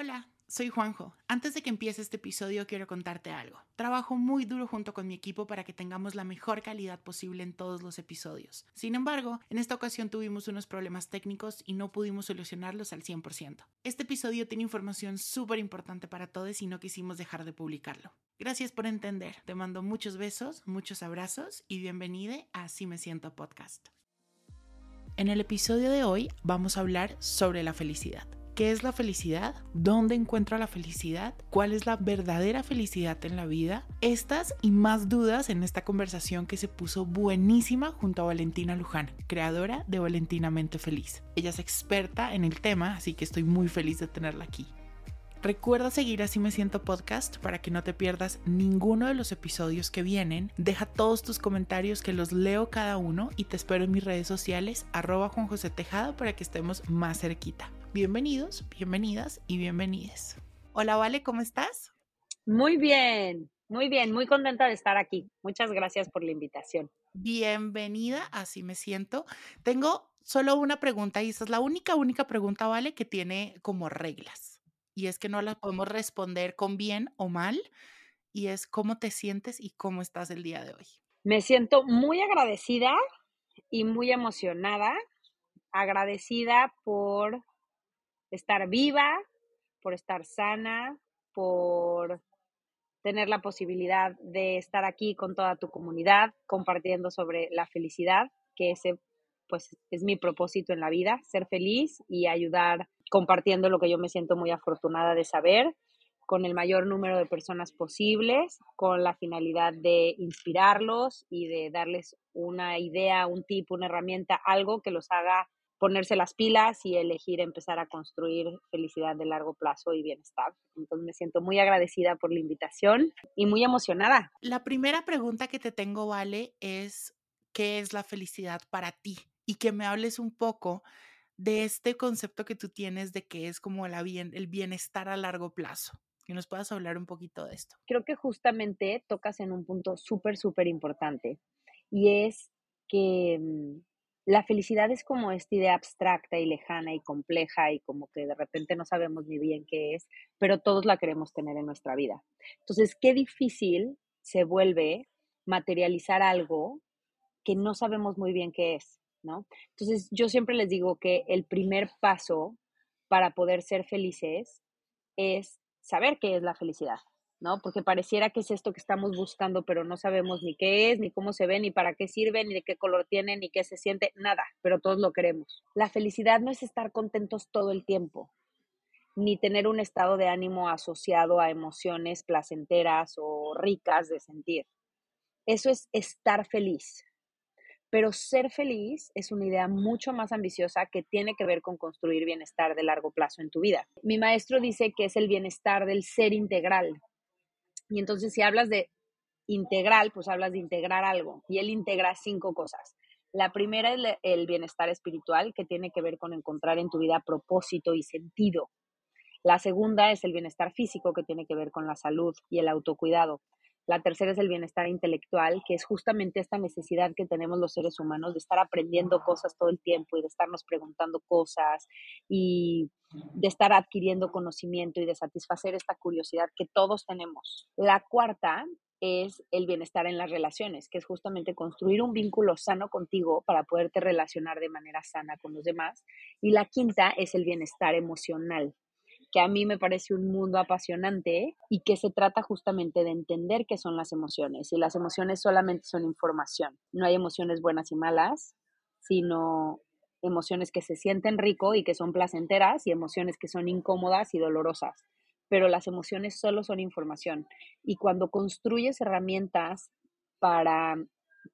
Hola, soy Juanjo. Antes de que empiece este episodio quiero contarte algo. Trabajo muy duro junto con mi equipo para que tengamos la mejor calidad posible en todos los episodios. Sin embargo, en esta ocasión tuvimos unos problemas técnicos y no pudimos solucionarlos al 100%. Este episodio tiene información súper importante para todos y no quisimos dejar de publicarlo. Gracias por entender. Te mando muchos besos, muchos abrazos y bienvenida a Así me siento podcast. En el episodio de hoy vamos a hablar sobre la felicidad. ¿Qué es la felicidad? ¿Dónde encuentro la felicidad? ¿Cuál es la verdadera felicidad en la vida? Estas y más dudas en esta conversación que se puso buenísima junto a Valentina Luján, creadora de Valentinamente Feliz. Ella es experta en el tema, así que estoy muy feliz de tenerla aquí. Recuerda seguir Así Me Siento Podcast para que no te pierdas ninguno de los episodios que vienen. Deja todos tus comentarios que los leo cada uno y te espero en mis redes sociales, arroba Juan José Tejada, para que estemos más cerquita. Bienvenidos, bienvenidas y bienvenides. Hola, Vale, ¿cómo estás? Muy bien, muy bien, muy contenta de estar aquí. Muchas gracias por la invitación. Bienvenida, así me siento. Tengo solo una pregunta y esa es la única, única pregunta, Vale, que tiene como reglas y es que no las podemos responder con bien o mal, y es cómo te sientes y cómo estás el día de hoy. Me siento muy agradecida y muy emocionada, agradecida por estar viva, por estar sana, por tener la posibilidad de estar aquí con toda tu comunidad compartiendo sobre la felicidad, que ese pues es mi propósito en la vida, ser feliz y ayudar compartiendo lo que yo me siento muy afortunada de saber con el mayor número de personas posibles, con la finalidad de inspirarlos y de darles una idea, un tip, una herramienta, algo que los haga ponerse las pilas y elegir empezar a construir felicidad de largo plazo y bienestar. Entonces me siento muy agradecida por la invitación y muy emocionada. La primera pregunta que te tengo, Vale, es ¿qué es la felicidad para ti? Y que me hables un poco de este concepto que tú tienes de que es como la bien, el bienestar a largo plazo. Que nos puedas hablar un poquito de esto. Creo que justamente tocas en un punto súper, súper importante y es que mm, la felicidad es como esta idea abstracta y lejana y compleja y como que de repente no sabemos ni bien qué es, pero todos la queremos tener en nuestra vida. Entonces, qué difícil se vuelve materializar algo que no sabemos muy bien qué es. ¿no? Entonces, yo siempre les digo que el primer paso para poder ser felices es saber qué es la felicidad, ¿no? Porque pareciera que es esto que estamos buscando, pero no sabemos ni qué es, ni cómo se ve, ni para qué sirve, ni de qué color tiene, ni qué se siente, nada, pero todos lo queremos. La felicidad no es estar contentos todo el tiempo, ni tener un estado de ánimo asociado a emociones placenteras o ricas de sentir. Eso es estar feliz, pero ser feliz es una idea mucho más ambiciosa que tiene que ver con construir bienestar de largo plazo en tu vida. Mi maestro dice que es el bienestar del ser integral. Y entonces si hablas de integral, pues hablas de integrar algo. Y él integra cinco cosas. La primera es el bienestar espiritual, que tiene que ver con encontrar en tu vida propósito y sentido. La segunda es el bienestar físico, que tiene que ver con la salud y el autocuidado. La tercera es el bienestar intelectual, que es justamente esta necesidad que tenemos los seres humanos de estar aprendiendo cosas todo el tiempo y de estarnos preguntando cosas y de estar adquiriendo conocimiento y de satisfacer esta curiosidad que todos tenemos. La cuarta es el bienestar en las relaciones, que es justamente construir un vínculo sano contigo para poderte relacionar de manera sana con los demás. Y la quinta es el bienestar emocional, que a mí me parece un mundo apasionante y que se trata justamente de entender qué son las emociones. Y las emociones solamente son información. No hay emociones buenas y malas, sino emociones que se sienten rico y que son placenteras y emociones que son incómodas y dolorosas. Pero las emociones solo son información. Y cuando construyes herramientas para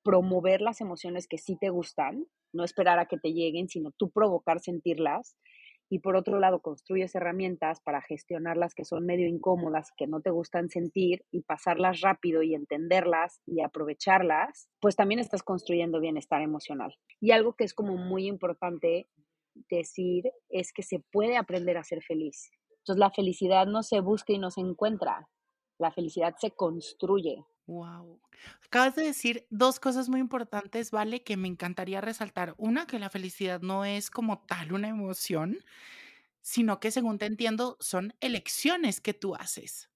promover las emociones que sí te gustan, no esperar a que te lleguen, sino tú provocar sentirlas, y por otro lado construyes herramientas para gestionar las que son medio incómodas, que no te gustan sentir y pasarlas rápido y entenderlas y aprovecharlas, pues también estás construyendo bienestar emocional. Y algo que es como muy importante decir es que se puede aprender a ser feliz. Entonces la felicidad no se busca y no se encuentra, la felicidad se construye. Wow. Acabas de decir dos cosas muy importantes, ¿vale? Que me encantaría resaltar. Una, que la felicidad no es como tal una emoción, sino que según te entiendo, son elecciones que tú haces.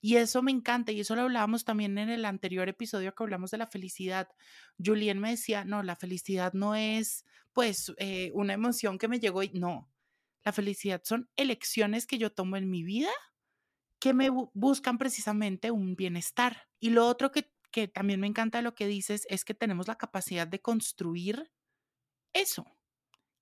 Y eso me encanta, y eso lo hablábamos también en el anterior episodio que hablamos de la felicidad. Julien me decía, no, la felicidad no es pues eh, una emoción que me llegó y no, la felicidad son elecciones que yo tomo en mi vida que me buscan precisamente un bienestar. Y lo otro que, que también me encanta de lo que dices es que tenemos la capacidad de construir eso,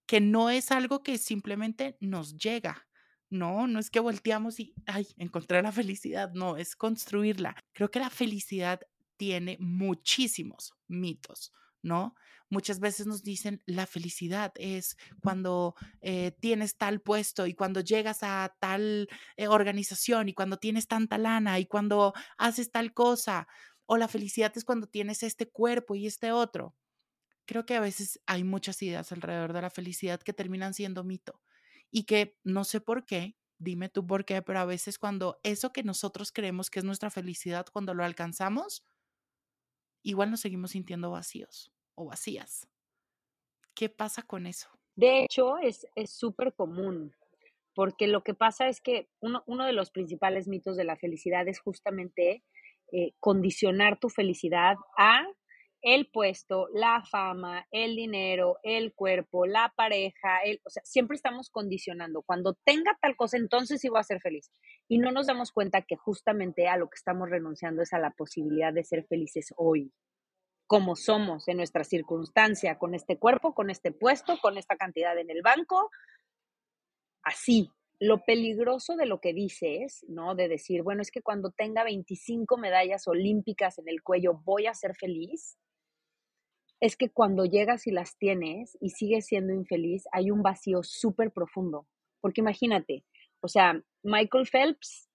que no es algo que simplemente nos llega. No, no es que volteamos y, ay, encontré la felicidad. No, es construirla. Creo que la felicidad tiene muchísimos mitos, ¿no? Muchas veces nos dicen la felicidad es cuando eh, tienes tal puesto y cuando llegas a tal eh, organización y cuando tienes tanta lana y cuando haces tal cosa. O la felicidad es cuando tienes este cuerpo y este otro. Creo que a veces hay muchas ideas alrededor de la felicidad que terminan siendo mito y que no sé por qué, dime tú por qué, pero a veces cuando eso que nosotros creemos que es nuestra felicidad, cuando lo alcanzamos, igual nos seguimos sintiendo vacíos o vacías. ¿Qué pasa con eso? De hecho, es súper común, porque lo que pasa es que uno, uno, de los principales mitos de la felicidad es justamente eh, condicionar tu felicidad a el puesto, la fama, el dinero, el cuerpo, la pareja, el, o sea, siempre estamos condicionando. Cuando tenga tal cosa, entonces sí voy a ser feliz. Y no nos damos cuenta que justamente a lo que estamos renunciando es a la posibilidad de ser felices hoy como somos en nuestra circunstancia, con este cuerpo, con este puesto, con esta cantidad en el banco, así. Lo peligroso de lo que dices, ¿no? De decir, bueno, es que cuando tenga 25 medallas olímpicas en el cuello voy a ser feliz, es que cuando llegas y las tienes y sigues siendo infeliz, hay un vacío súper profundo. Porque imagínate, o sea, Michael Phelps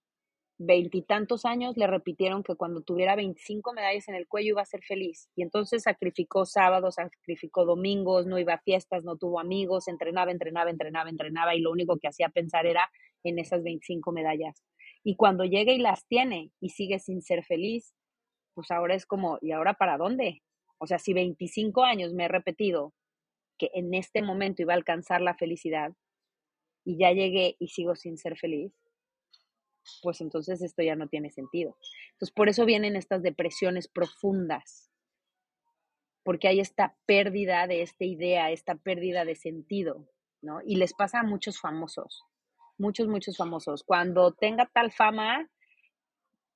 veintitantos años le repitieron que cuando tuviera 25 medallas en el cuello iba a ser feliz. Y entonces sacrificó sábados, sacrificó domingos, no iba a fiestas, no tuvo amigos, entrenaba, entrenaba, entrenaba, entrenaba y lo único que hacía pensar era en esas 25 medallas. Y cuando llega y las tiene y sigue sin ser feliz, pues ahora es como, ¿y ahora para dónde? O sea, si 25 años me he repetido que en este momento iba a alcanzar la felicidad y ya llegué y sigo sin ser feliz, pues entonces esto ya no tiene sentido. Entonces, por eso vienen estas depresiones profundas, porque hay esta pérdida de esta idea, esta pérdida de sentido, ¿no? Y les pasa a muchos famosos, muchos, muchos famosos. Cuando tenga tal fama,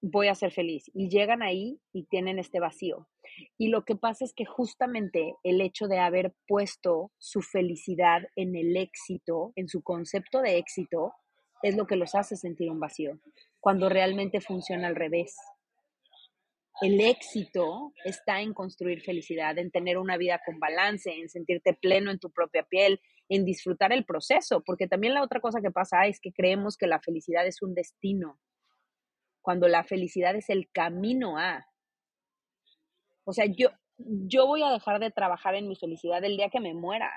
voy a ser feliz. Y llegan ahí y tienen este vacío. Y lo que pasa es que justamente el hecho de haber puesto su felicidad en el éxito, en su concepto de éxito, es lo que los hace sentir un vacío, cuando realmente funciona al revés. El éxito está en construir felicidad, en tener una vida con balance, en sentirte pleno en tu propia piel, en disfrutar el proceso, porque también la otra cosa que pasa es que creemos que la felicidad es un destino, cuando la felicidad es el camino a. O sea, yo, yo voy a dejar de trabajar en mi felicidad el día que me muera.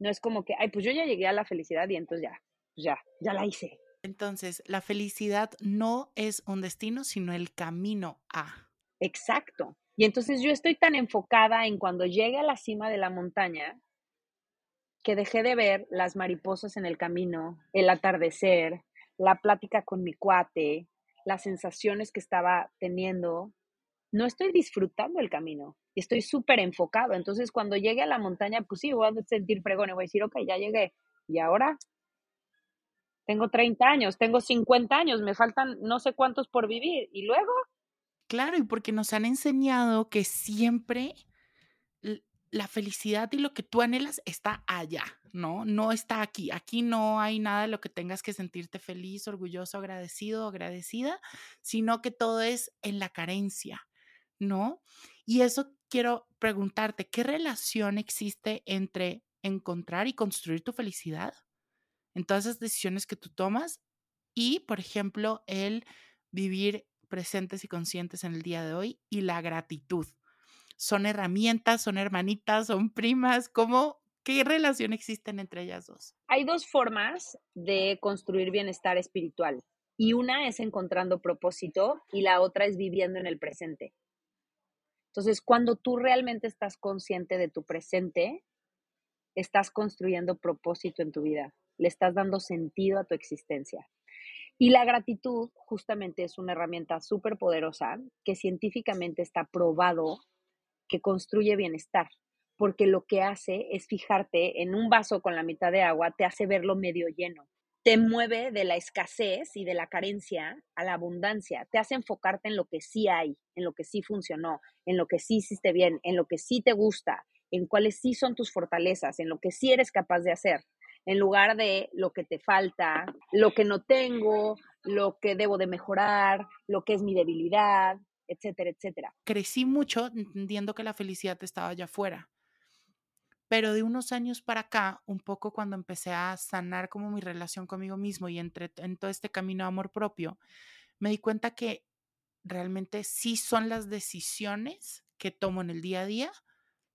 No es como que, ay, pues yo ya llegué a la felicidad y entonces ya, ya, ya la hice. Entonces, la felicidad no es un destino, sino el camino a. Exacto. Y entonces yo estoy tan enfocada en cuando llegue a la cima de la montaña que dejé de ver las mariposas en el camino, el atardecer, la plática con mi cuate, las sensaciones que estaba teniendo. No estoy disfrutando el camino y estoy súper enfocado. Entonces, cuando llegue a la montaña, pues sí, voy a sentir fregón y voy a decir, ok, ya llegué. ¿Y ahora tengo 30 años, tengo 50 años, me faltan no sé cuántos por vivir. ¿Y luego? Claro, y porque nos han enseñado que siempre la felicidad y lo que tú anhelas está allá, ¿no? No está aquí. Aquí no hay nada de lo que tengas que sentirte feliz, orgulloso, agradecido, agradecida, sino que todo es en la carencia, ¿no? Y eso quiero preguntarte, ¿qué relación existe entre encontrar y construir tu felicidad? En todas esas decisiones que tú tomas y, por ejemplo, el vivir presentes y conscientes en el día de hoy y la gratitud. Son herramientas, son hermanitas, son primas, ¿cómo, ¿qué relación existen entre ellas dos? Hay dos formas de construir bienestar espiritual y una es encontrando propósito y la otra es viviendo en el presente. Entonces, cuando tú realmente estás consciente de tu presente, estás construyendo propósito en tu vida, le estás dando sentido a tu existencia. Y la gratitud justamente es una herramienta súper poderosa que científicamente está probado que construye bienestar, porque lo que hace es fijarte en un vaso con la mitad de agua, te hace verlo medio lleno, te mueve de la escasez y de la carencia a la abundancia, te hace enfocarte en lo que sí hay, en lo que sí funcionó, en lo que sí hiciste bien, en lo que sí te gusta, en cuáles sí son tus fortalezas, en lo que sí eres capaz de hacer en lugar de lo que te falta, lo que no tengo, lo que debo de mejorar, lo que es mi debilidad, etcétera, etcétera. Crecí mucho entendiendo que la felicidad estaba allá afuera. Pero de unos años para acá, un poco cuando empecé a sanar como mi relación conmigo mismo y entre, en todo este camino de amor propio, me di cuenta que realmente sí son las decisiones que tomo en el día a día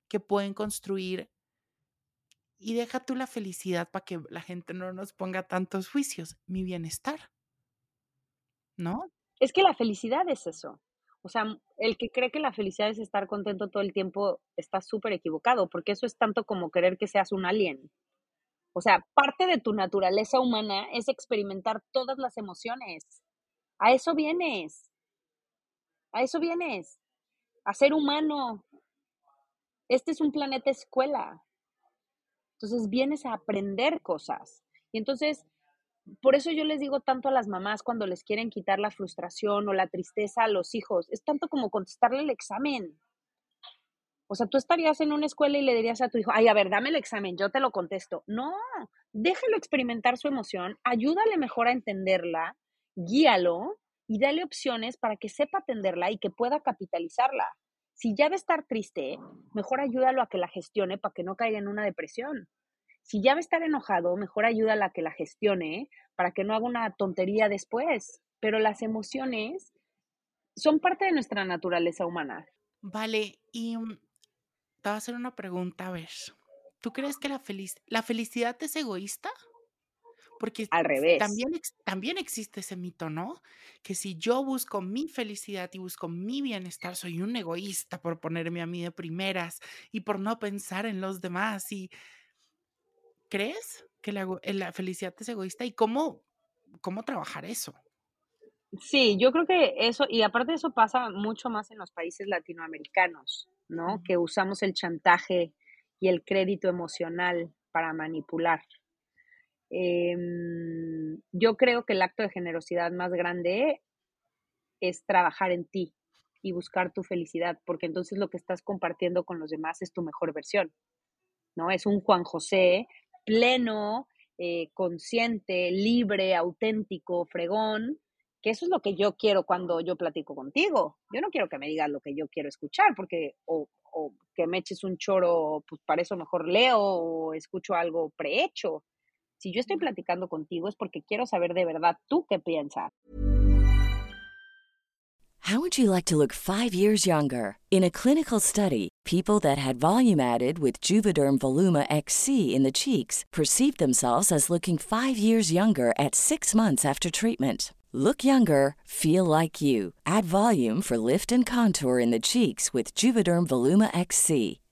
que pueden construir y deja tú la felicidad para que la gente no nos ponga tantos juicios, mi bienestar. ¿No? Es que la felicidad es eso. O sea, el que cree que la felicidad es estar contento todo el tiempo está súper equivocado, porque eso es tanto como querer que seas un alien. O sea, parte de tu naturaleza humana es experimentar todas las emociones. A eso vienes. A eso vienes. A ser humano. Este es un planeta escuela. Entonces vienes a aprender cosas. Y entonces, por eso yo les digo tanto a las mamás cuando les quieren quitar la frustración o la tristeza a los hijos, es tanto como contestarle el examen. O sea, tú estarías en una escuela y le dirías a tu hijo, ay, a ver, dame el examen, yo te lo contesto. No, déjalo experimentar su emoción, ayúdale mejor a entenderla, guíalo y dale opciones para que sepa atenderla y que pueda capitalizarla. Si ya de estar triste, mejor ayúdalo a que la gestione para que no caiga en una depresión. Si ya va a estar enojado, mejor ayúdalo a que la gestione para que no haga una tontería después. Pero las emociones son parte de nuestra naturaleza humana. Vale, y mm, te voy a hacer una pregunta, a ver. ¿Tú crees que la, la felicidad es egoísta? Porque al revés. También, también existe ese mito, ¿no? Que si yo busco mi felicidad y busco mi bienestar, soy un egoísta por ponerme a mí de primeras y por no pensar en los demás. ¿Y crees que la, la felicidad es egoísta? ¿Y cómo, cómo trabajar eso? Sí, yo creo que eso, y aparte eso pasa mucho más en los países latinoamericanos, ¿no? Que usamos el chantaje y el crédito emocional para manipular. Em, yo creo que el acto de generosidad más grande es trabajar en ti y buscar tu felicidad, porque entonces lo que estás compartiendo con los demás es tu mejor versión, ¿no? Es un Juan José pleno, eh, consciente, libre, auténtico, fregón, que eso es lo que yo quiero cuando yo platico contigo. Yo no quiero que me digas lo que yo quiero escuchar, porque o, o que me eches un choro, pues para eso mejor leo o escucho algo prehecho. Si yo estoy platicando contigo es porque quiero saber de verdad tú qué piensas. How would you like to look 5 years younger? In a clinical study, people that had volume added with Juvederm Voluma XC in the cheeks perceived themselves as looking 5 years younger at 6 months after treatment. Look younger, feel like you. Add volume for lift and contour in the cheeks with Juvederm Voluma XC.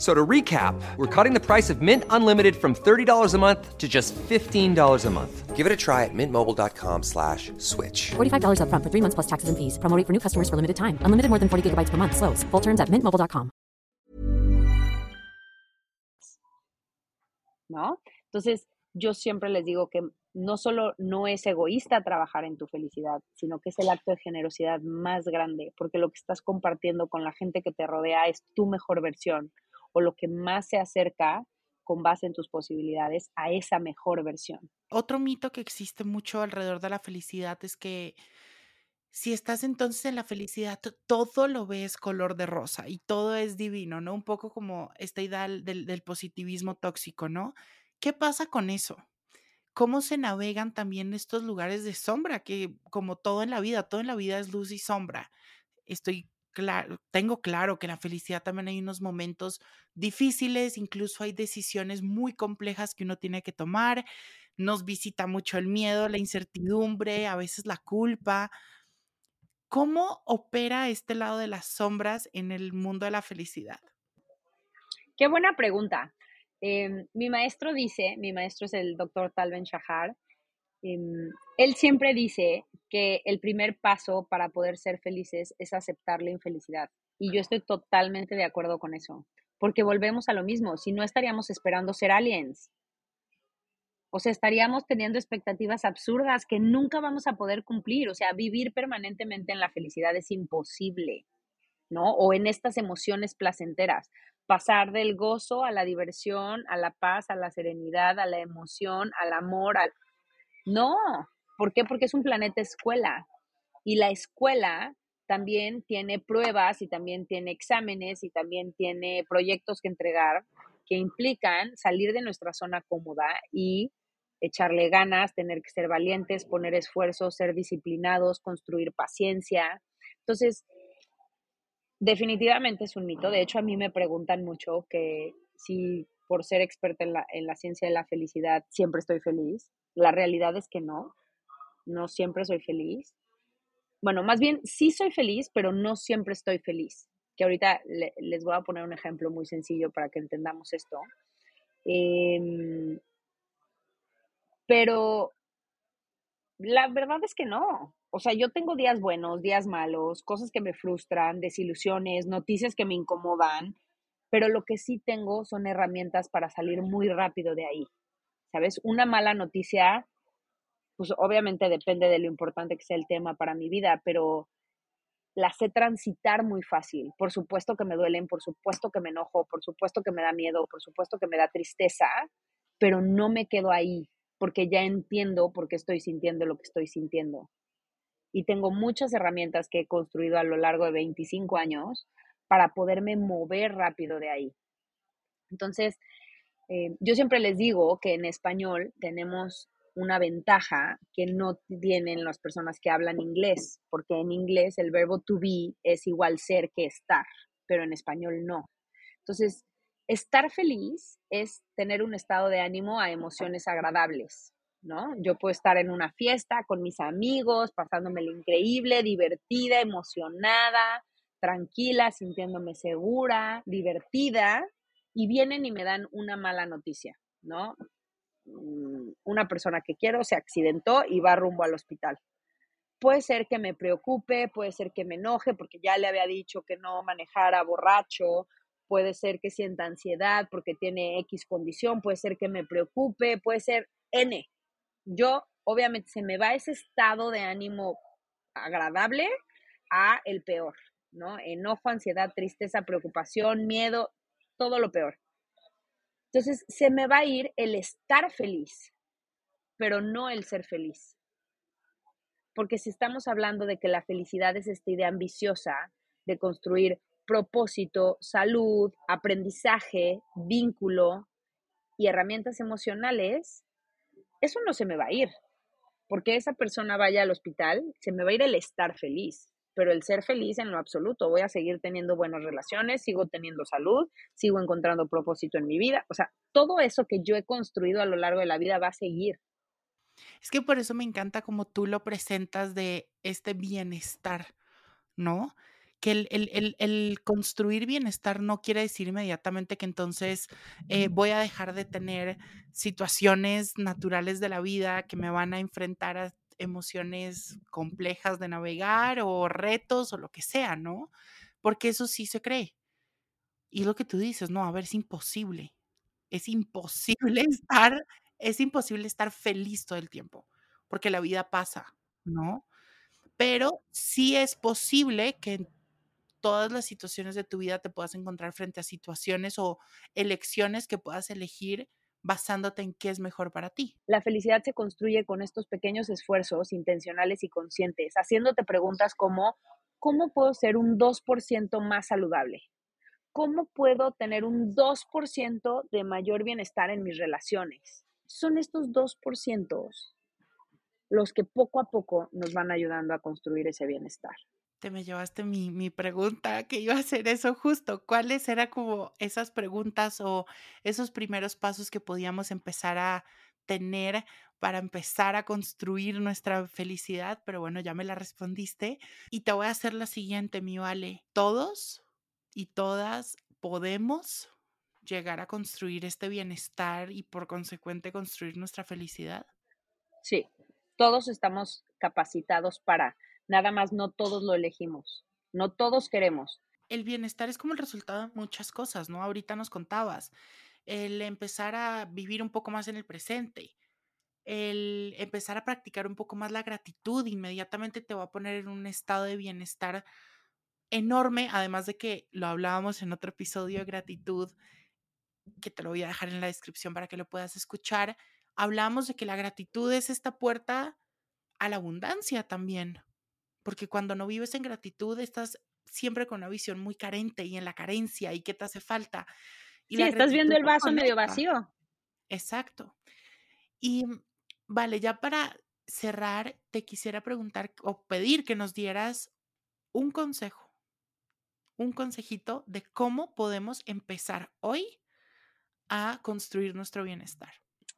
So to recap, we're cutting the price of Mint Unlimited from $30 a month to just $15 a month. Give it a try at mintmobile.com slash switch. $45 upfront for three months plus taxes and fees. Promoting for new customers for limited time. Unlimited more than 40 gigabytes per month. Slows. Full terms at mintmobile.com. ¿No? Entonces, yo siempre les digo que no solo no es egoísta trabajar en tu felicidad, sino que es el acto de generosidad más grande, porque lo que estás compartiendo con la gente que te rodea es tu mejor versión o lo que más se acerca con base en tus posibilidades a esa mejor versión. Otro mito que existe mucho alrededor de la felicidad es que si estás entonces en la felicidad, todo lo ves color de rosa y todo es divino, ¿no? Un poco como esta idea del, del positivismo tóxico, ¿no? ¿Qué pasa con eso? ¿Cómo se navegan también estos lugares de sombra? Que como todo en la vida, todo en la vida es luz y sombra. Estoy claro, tengo claro que la felicidad también hay unos momentos difíciles, incluso hay decisiones muy complejas que uno tiene que tomar, nos visita mucho el miedo, la incertidumbre, a veces la culpa. ¿Cómo opera este lado de las sombras en el mundo de la felicidad? Qué buena pregunta. Em, mi maestro dice, mi maestro es el doctor Talben Shahar, em, él siempre dice que el primer paso para poder ser felices es aceptar la infelicidad. Y yo estoy totalmente de acuerdo con eso, porque volvemos a lo mismo, si no estaríamos esperando ser aliens. O sea, estaríamos teniendo expectativas absurdas que nunca vamos a poder cumplir. O sea, vivir permanentemente en la felicidad es imposible, ¿no? O en estas emociones placenteras. Pasar del gozo a la diversión, a la paz, a la serenidad, a la emoción, al amor, al... No, ¿Por qué? Porque es un planeta escuela y la escuela también tiene pruebas y también tiene exámenes y también tiene proyectos que entregar que implican salir de nuestra zona cómoda y echarle ganas, tener que ser valientes, poner esfuerzo, ser disciplinados, construir paciencia. Entonces, definitivamente es un mito. De hecho, a mí me preguntan mucho que si por ser experta en la, en la ciencia de la felicidad siempre estoy feliz. La realidad es que no no siempre soy feliz. Bueno, más bien sí soy feliz, pero no siempre estoy feliz. Que ahorita les voy a poner un ejemplo muy sencillo para que entendamos esto. Em, pero la verdad es que no. O sea, yo tengo días buenos, días malos, cosas que me frustran, desilusiones, noticias que me incomodan, pero lo que sí tengo son herramientas para salir muy rápido de ahí. ¿Sabes? Una mala noticia pues obviamente depende de lo importante que sea el tema para mi vida, pero la sé transitar muy fácil. Por supuesto que me duelen, por supuesto que me enojo, por supuesto que me da miedo, por supuesto que me da tristeza, pero no me quedo ahí porque ya entiendo por qué estoy sintiendo lo que estoy sintiendo. Y tengo muchas herramientas que he construido a lo largo de 25 años para poderme mover rápido de ahí. Entonces, eh, yo siempre les digo que en español tenemos una ventaja que no tienen las personas que hablan inglés, porque en inglés el verbo to be es igual ser que estar, pero en español no. Entonces, estar feliz es tener un estado de ánimo a emociones agradables, ¿no? Yo puedo estar en una fiesta con mis amigos, pasándome lo increíble, divertida, emocionada, tranquila, sintiéndome segura, divertida, y vienen y me dan una mala noticia, ¿no? Mm, una persona que quiero se accidentó y va rumbo al hospital. Puede ser que me preocupe, puede ser que me enoje porque ya le había dicho que no manejara borracho, puede ser que sienta ansiedad porque tiene X condición, puede ser que me preocupe, puede ser N. Yo, obviamente, se me va ese estado de ánimo agradable a el peor, ¿no? Enojo, ansiedad, tristeza, preocupación, miedo, todo lo peor. Entonces, se me va a ir el estar feliz, pero no el ser feliz. Porque si estamos hablando de que la felicidad es esta idea ambiciosa de construir propósito, salud, aprendizaje, vínculo y herramientas emocionales, eso no se me va a ir. Porque esa persona vaya al hospital, se me va a ir el estar feliz. Pero el ser feliz en lo absoluto. Voy a seguir teniendo buenas relaciones, sigo teniendo salud, sigo encontrando propósito en mi vida. O sea, todo eso que yo he construido a lo largo de la vida va a seguir. Es que por eso me encanta como tú lo presentas de este bienestar, ¿no? Que el, construir bienestar no quiere decir inmediatamente que entonces eh, voy a dejar de tener situaciones naturales de la vida que me van a enfrentar a emociones complejas de navegar o retos o lo que sea, ¿no? Porque eso sí se cree. Y lo que tú dices, no, a ver, es imposible. Es imposible estar, es imposible estar feliz todo el tiempo, porque la vida pasa, ¿no? Pero sí es posible que en todas las situaciones de tu vida te puedas encontrar frente a situaciones o elecciones que puedas elegir basándote en qué es mejor para ti. La felicidad se construye con estos pequeños esfuerzos intencionales y conscientes, haciéndote preguntas como, ¿cómo puedo ser un 2% más saludable? ¿Cómo puedo tener un 2% de mayor bienestar en mis relaciones? Son estos 2% los que poco a poco nos van ayudando a construir ese bienestar te me llevaste mi, mi, pregunta, que iba a hacer eso justo. ¿Cuáles eran como esas preguntas o esos primeros pasos que podíamos empezar a tener para empezar a construir nuestra felicidad? Pero bueno, ya me la respondiste. Y te voy a hacer la siguiente, mi vale. Todos y todas podemos llegar a construir este bienestar y por consecuente construir nuestra felicidad. Sí, todos estamos capacitados para Nada más no todos lo elegimos, no todos queremos. El bienestar es como el resultado de muchas cosas, ¿no? Ahorita nos contabas, el empezar a vivir un poco más en el presente, el empezar a practicar un poco más la gratitud, inmediatamente te va a poner en un estado de bienestar enorme, además de que lo hablábamos en otro episodio de gratitud, que te lo voy a dejar en la descripción para que lo puedas escuchar, hablamos de que la gratitud es esta puerta a la abundancia también porque cuando no vives en gratitud estás siempre con una visión muy carente y en la carencia y qué te hace falta. Y sí, estás viendo el vaso medio vacío. Exacto. Y mm, vale, ya para cerrar, te quisiera preguntar o pedir que nos dieras un consejo, un consejito de cómo podemos empezar hoy a construir nuestro bienestar.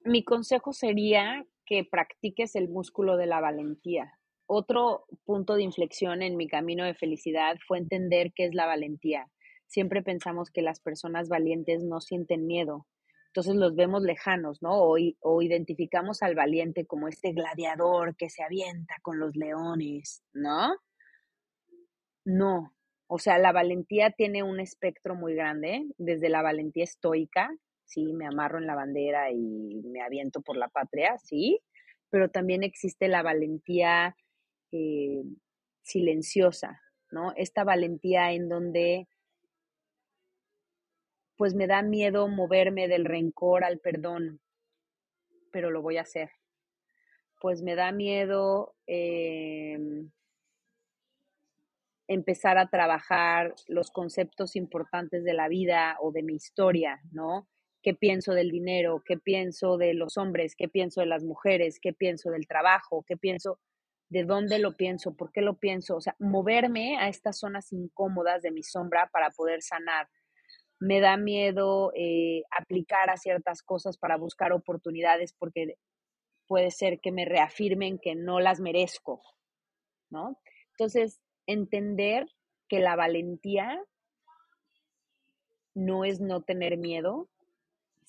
Mi consejo sería que practiques el músculo de la valentía. Otro punto de inflexión en mi camino de felicidad fue entender qué es la valentía. Siempre pensamos que las personas valientes no sienten miedo, entonces los vemos lejanos, ¿no? O, o, identificamos al valiente como este gladiador que se avienta con los leones, ¿no? No, o sea, la valentía tiene un espectro muy grande, desde la valentía estoica, sí, me amarro en la bandera y me aviento por la patria, sí, pero también existe la valentía eh, silenciosa, ¿no? Esta valentía en donde pues me da miedo moverme del rencor al perdón, pero lo voy a hacer. Pues me da miedo em, empezar a trabajar los conceptos importantes de la vida o de mi historia, ¿no? ¿Qué pienso del dinero? ¿Qué pienso de los hombres? ¿Qué pienso de las mujeres? ¿Qué pienso del trabajo? ¿Qué pienso? De dónde lo pienso, por qué lo pienso, o sea, moverme a estas zonas incómodas de mi sombra para poder sanar. Me da miedo eh, aplicar a ciertas cosas para buscar oportunidades porque puede ser que me reafirmen que no las merezco, ¿no? Entonces, entender que la valentía no es no tener miedo,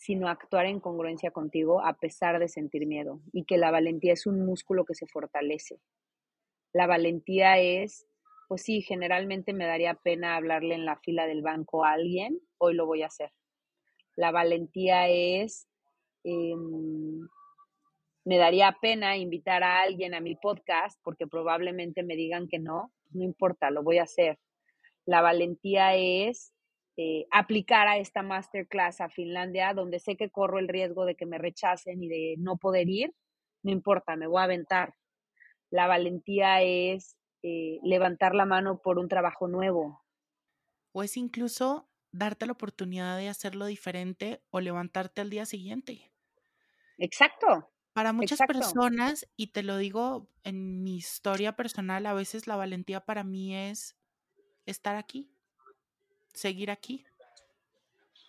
sino actuar en congruencia contigo a pesar de sentir miedo y que la valentía es un músculo que se fortalece. La valentía es, pues sí, generalmente me daría pena hablarle en la fila del banco a alguien, hoy lo voy a hacer. La valentía es, em, me daría pena invitar a alguien a mi podcast porque probablemente me digan que no, no importa, lo voy a hacer. La valentía es eh, aplicar a esta masterclass a Finlandia, donde sé que corro el riesgo de que me rechacen y de no poder ir, no importa, me voy a aventar. La valentía es eh, levantar la mano por un trabajo nuevo. O es incluso darte la oportunidad de hacerlo diferente o levantarte al día siguiente. Exacto. Para muchas Exacto. personas, y te lo digo en mi historia personal, a veces la valentía para mí es estar aquí, seguir aquí.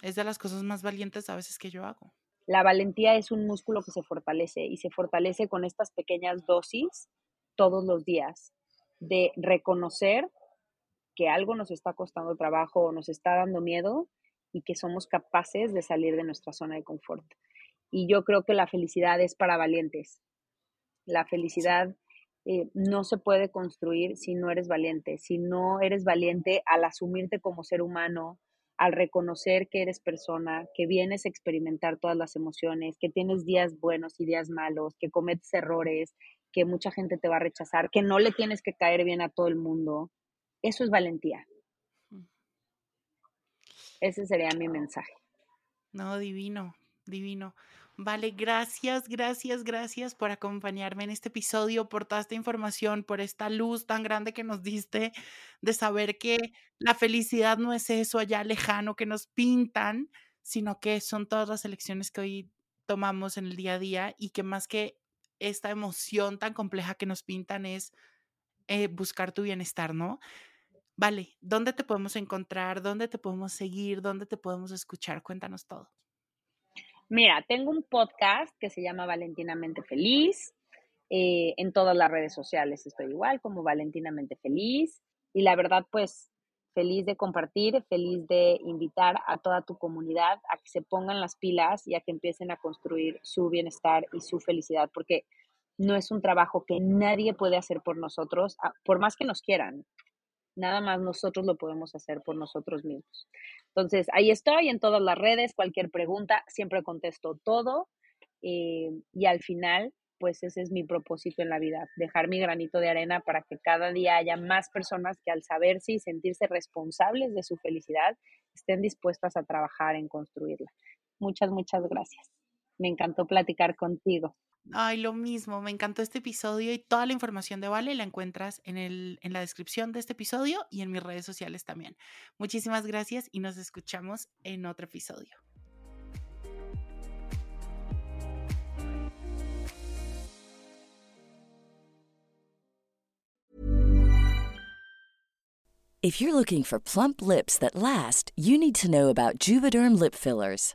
Es de las cosas más valientes a veces que yo hago. La valentía es un músculo que se fortalece y se fortalece con estas pequeñas dosis todos los días de reconocer que algo nos está costando trabajo o nos está dando miedo y que somos capaces de salir de nuestra zona de confort. Y yo creo que la felicidad es para valientes. La felicidad eh, no se puede construir si no eres valiente, si no eres valiente al asumirte como ser humano, al reconocer que eres persona, que vienes a experimentar todas las emociones, que tienes días buenos y días malos, que cometes errores, que mucha gente te va a rechazar, que no le tienes que caer bien a todo el mundo. Eso es valentía. Ese sería mi mensaje. No, divino, divino. Vale, gracias, gracias, gracias por acompañarme en este episodio, por toda esta información, por esta luz tan grande que nos diste de saber que la felicidad no es eso allá lejano que nos pintan, sino que son todas las elecciones que hoy tomamos en el día a día y que más que esta emoción tan compleja que nos pintan es eh, buscar tu bienestar, ¿no? Vale, ¿dónde te podemos encontrar? ¿Dónde te podemos seguir? ¿Dónde te podemos escuchar? Cuéntanos todo. Mira, tengo un podcast que se llama Valentinamente Feliz. Eh, en todas las redes sociales estoy igual, como Valentinamente Feliz. Y la verdad, pues feliz de compartir, feliz de invitar a toda tu comunidad a que se pongan las pilas y a que empiecen a construir su bienestar y su felicidad, porque no es un trabajo que nadie puede hacer por nosotros, por más que nos quieran. Nada más nosotros lo podemos hacer por nosotros mismos. Entonces, ahí estoy en todas las redes, cualquier pregunta, siempre contesto todo. Eh, y al final, pues ese es mi propósito en la vida, dejar mi granito de arena para que cada día haya más personas que al saberse y sentirse responsables de su felicidad, estén dispuestas a trabajar en construirla. Muchas, muchas gracias. Me encantó platicar contigo. Ay, lo mismo, me encantó este episodio y toda la información de Vale la encuentras en, el, en la descripción de este episodio y en mis redes sociales también. Muchísimas gracias y nos escuchamos en otro episodio. If you're looking for plump lips that last, you need to know about Juvederm lip fillers.